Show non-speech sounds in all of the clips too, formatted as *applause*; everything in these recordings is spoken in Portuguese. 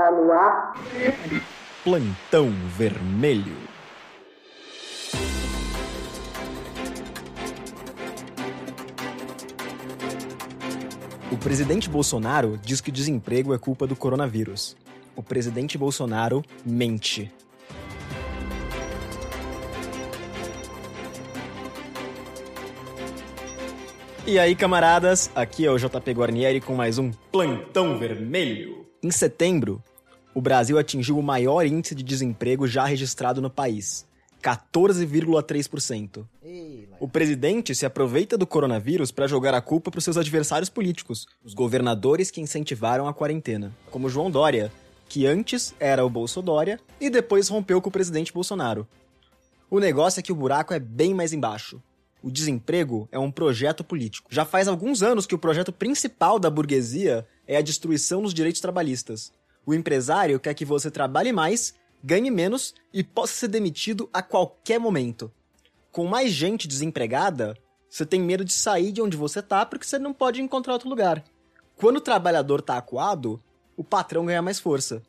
está no ar. Plantão Vermelho. O presidente Bolsonaro diz que o desemprego é culpa do coronavírus. O presidente Bolsonaro mente. E aí, camaradas, aqui é o JP Guarnieri com mais um Plantão Vermelho. Em setembro, o Brasil atingiu o maior índice de desemprego já registrado no país, 14,3%. O presidente se aproveita do coronavírus para jogar a culpa para os seus adversários políticos, os governadores que incentivaram a quarentena, como João Dória, que antes era o Bolsodória e depois rompeu com o presidente Bolsonaro. O negócio é que o buraco é bem mais embaixo. O desemprego é um projeto político. Já faz alguns anos que o projeto principal da burguesia é a destruição dos direitos trabalhistas. O empresário quer que você trabalhe mais, ganhe menos e possa ser demitido a qualquer momento. Com mais gente desempregada, você tem medo de sair de onde você tá porque você não pode encontrar outro lugar. Quando o trabalhador tá acuado, o patrão ganha mais força.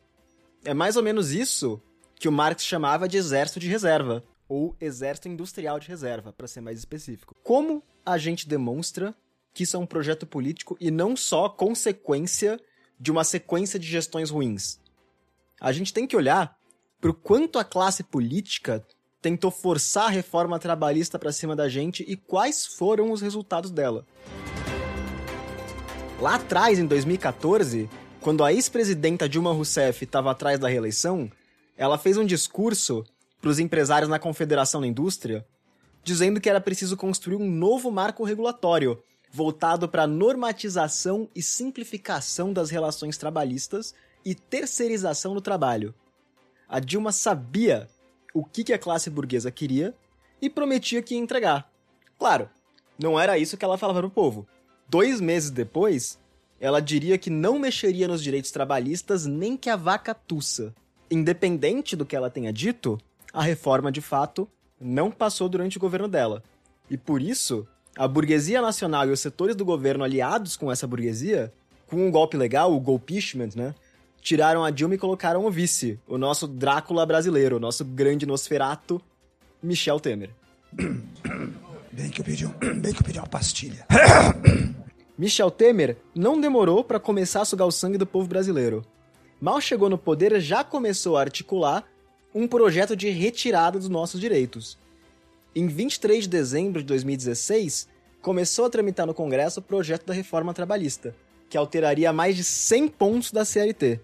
É mais ou menos isso que o Marx chamava de exército de reserva ou exército industrial de reserva, para ser mais específico. Como a gente demonstra que isso é um projeto político e não só consequência de uma sequência de gestões ruins? A gente tem que olhar para o quanto a classe política tentou forçar a reforma trabalhista para cima da gente e quais foram os resultados dela. Lá atrás, em 2014, quando a ex-presidenta Dilma Rousseff estava atrás da reeleição, ela fez um discurso para os empresários na Confederação da Indústria, dizendo que era preciso construir um novo marco regulatório voltado para normatização e simplificação das relações trabalhistas e terceirização do trabalho. A Dilma sabia o que a classe burguesa queria e prometia que ia entregar. Claro, não era isso que ela falava para o povo. Dois meses depois, ela diria que não mexeria nos direitos trabalhistas nem que a vaca tussa. Independente do que ela tenha dito, a reforma de fato não passou durante o governo dela. E por isso, a burguesia nacional e os setores do governo aliados com essa burguesia, com um golpe legal, o golpishment, né? Tiraram a Dilma e colocaram o vice, o nosso Drácula brasileiro, o nosso grande Nosferato, Michel Temer. *coughs* Bem que eu pedi, um, *coughs* bem que eu pedi uma pastilha. *coughs* Michel Temer não demorou para começar a sugar o sangue do povo brasileiro. Mal chegou no poder, já começou a articular um projeto de retirada dos nossos direitos. Em 23 de dezembro de 2016, começou a tramitar no Congresso o projeto da reforma trabalhista, que alteraria mais de 100 pontos da CLT.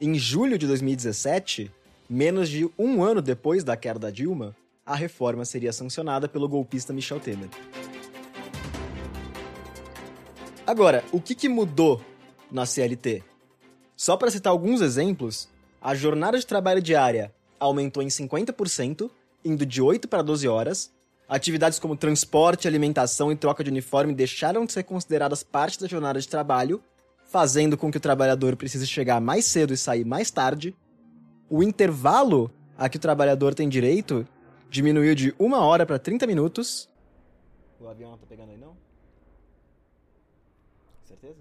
Em julho de 2017, menos de um ano depois da queda da Dilma, a reforma seria sancionada pelo golpista Michel Temer. Agora, o que, que mudou na CLT? Só para citar alguns exemplos, a jornada de trabalho diária aumentou em 50%, indo de 8 para 12 horas. Atividades como transporte, alimentação e troca de uniforme deixaram de ser consideradas parte da jornada de trabalho, fazendo com que o trabalhador precise chegar mais cedo e sair mais tarde. O intervalo a que o trabalhador tem direito diminuiu de uma hora para 30 minutos. O avião não tá pegando aí, não? Certeza?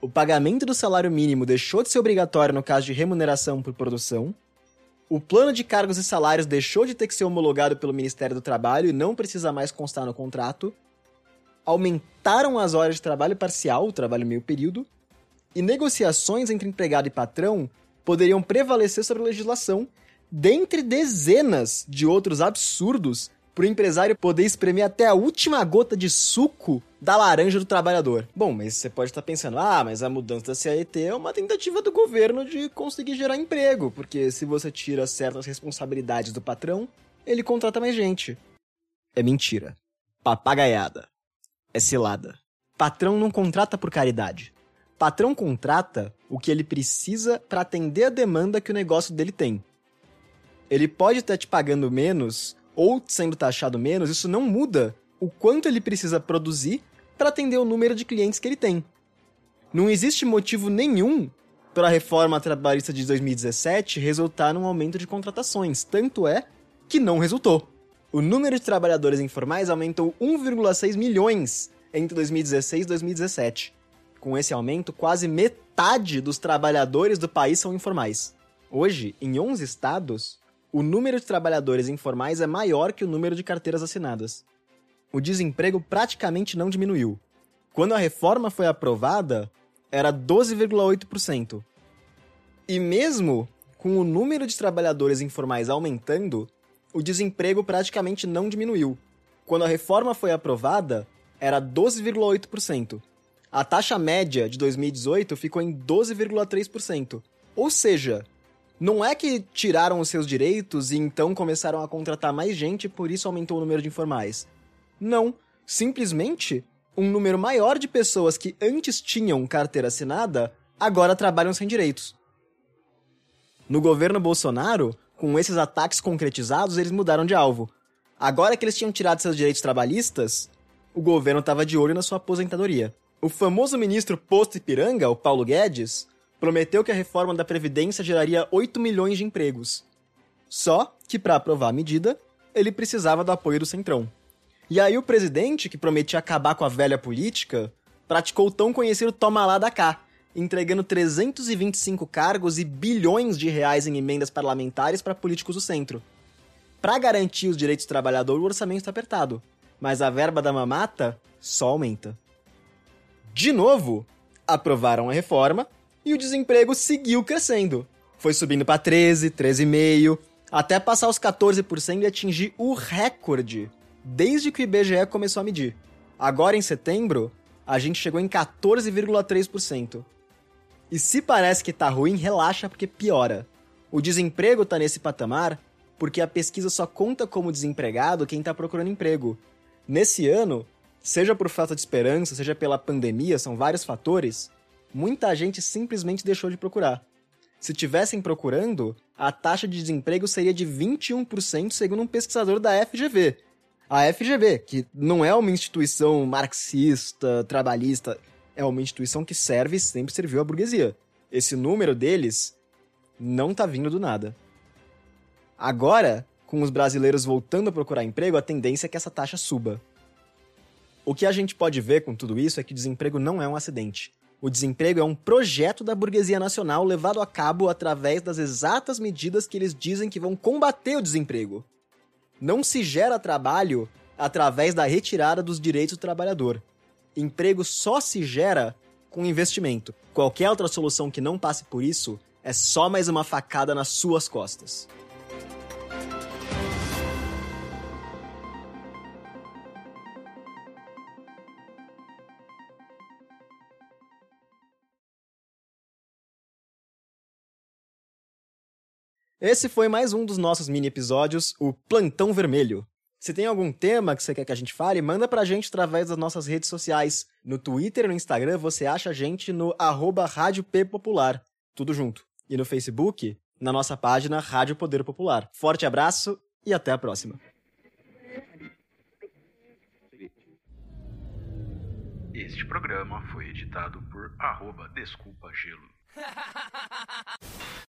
O pagamento do salário mínimo deixou de ser obrigatório no caso de remuneração por produção. O plano de cargos e salários deixou de ter que ser homologado pelo Ministério do Trabalho e não precisa mais constar no contrato. Aumentaram as horas de trabalho parcial, o trabalho meio período. E negociações entre empregado e patrão poderiam prevalecer sobre a legislação, dentre dezenas de outros absurdos para o empresário poder espremer até a última gota de suco da laranja do trabalhador. Bom, mas você pode estar pensando, ah, mas a mudança da CLT é uma tentativa do governo de conseguir gerar emprego, porque se você tira certas responsabilidades do patrão, ele contrata mais gente. É mentira. Papagaiada. É cilada. Patrão não contrata por caridade. Patrão contrata o que ele precisa para atender a demanda que o negócio dele tem. Ele pode estar te pagando menos ou sendo taxado menos, isso não muda o quanto ele precisa produzir para atender o número de clientes que ele tem. Não existe motivo nenhum para a reforma trabalhista de 2017 resultar num aumento de contratações, tanto é que não resultou. O número de trabalhadores informais aumentou 1,6 milhões entre 2016 e 2017. Com esse aumento, quase metade dos trabalhadores do país são informais. Hoje, em 11 estados, o número de trabalhadores informais é maior que o número de carteiras assinadas. O desemprego praticamente não diminuiu. Quando a reforma foi aprovada, era 12,8%. E mesmo com o número de trabalhadores informais aumentando, o desemprego praticamente não diminuiu. Quando a reforma foi aprovada, era 12,8%. A taxa média de 2018 ficou em 12,3%. Ou seja, não é que tiraram os seus direitos e então começaram a contratar mais gente por isso aumentou o número de informais. Não, simplesmente um número maior de pessoas que antes tinham carteira assinada agora trabalham sem direitos. No governo Bolsonaro, com esses ataques concretizados, eles mudaram de alvo. Agora que eles tinham tirado seus direitos trabalhistas, o governo estava de olho na sua aposentadoria. O famoso ministro posto Ipiranga, o Paulo Guedes, prometeu que a reforma da Previdência geraria 8 milhões de empregos. Só que, para aprovar a medida, ele precisava do apoio do Centrão. E aí o presidente, que prometia acabar com a velha política, praticou o tão conhecido toma lá da cá, entregando 325 cargos e bilhões de reais em emendas parlamentares para políticos do centro. Para garantir os direitos do trabalhador, o orçamento está apertado, mas a verba da mamata só aumenta. De novo, aprovaram a reforma e o desemprego seguiu crescendo. Foi subindo para 13, 13,5, até passar os 14% e atingir o recorde desde que o IBGE começou a medir. Agora em setembro, a gente chegou em 14,3%. E se parece que tá ruim, relaxa porque piora. O desemprego tá nesse patamar porque a pesquisa só conta como desempregado quem tá procurando emprego. Nesse ano, seja por falta de esperança, seja pela pandemia, são vários fatores, muita gente simplesmente deixou de procurar. Se tivessem procurando, a taxa de desemprego seria de 21%, segundo um pesquisador da FGV. A FGV, que não é uma instituição marxista, trabalhista, é uma instituição que serve e sempre serviu à burguesia. Esse número deles não tá vindo do nada. Agora, com os brasileiros voltando a procurar emprego, a tendência é que essa taxa suba. O que a gente pode ver com tudo isso é que desemprego não é um acidente. O desemprego é um projeto da burguesia nacional levado a cabo através das exatas medidas que eles dizem que vão combater o desemprego. Não se gera trabalho através da retirada dos direitos do trabalhador emprego só se gera com investimento. Qualquer outra solução que não passe por isso é só mais uma facada nas suas costas. Esse foi mais um dos nossos mini episódios, o Plantão Vermelho. Se tem algum tema que você quer que a gente fale, manda pra gente através das nossas redes sociais. No Twitter e no Instagram você acha a gente no arroba Rádio P Popular. Tudo junto. E no Facebook, na nossa página Rádio Poder Popular. Forte abraço e até a próxima. Este programa foi editado por arroba Desculpa Gelo. *laughs*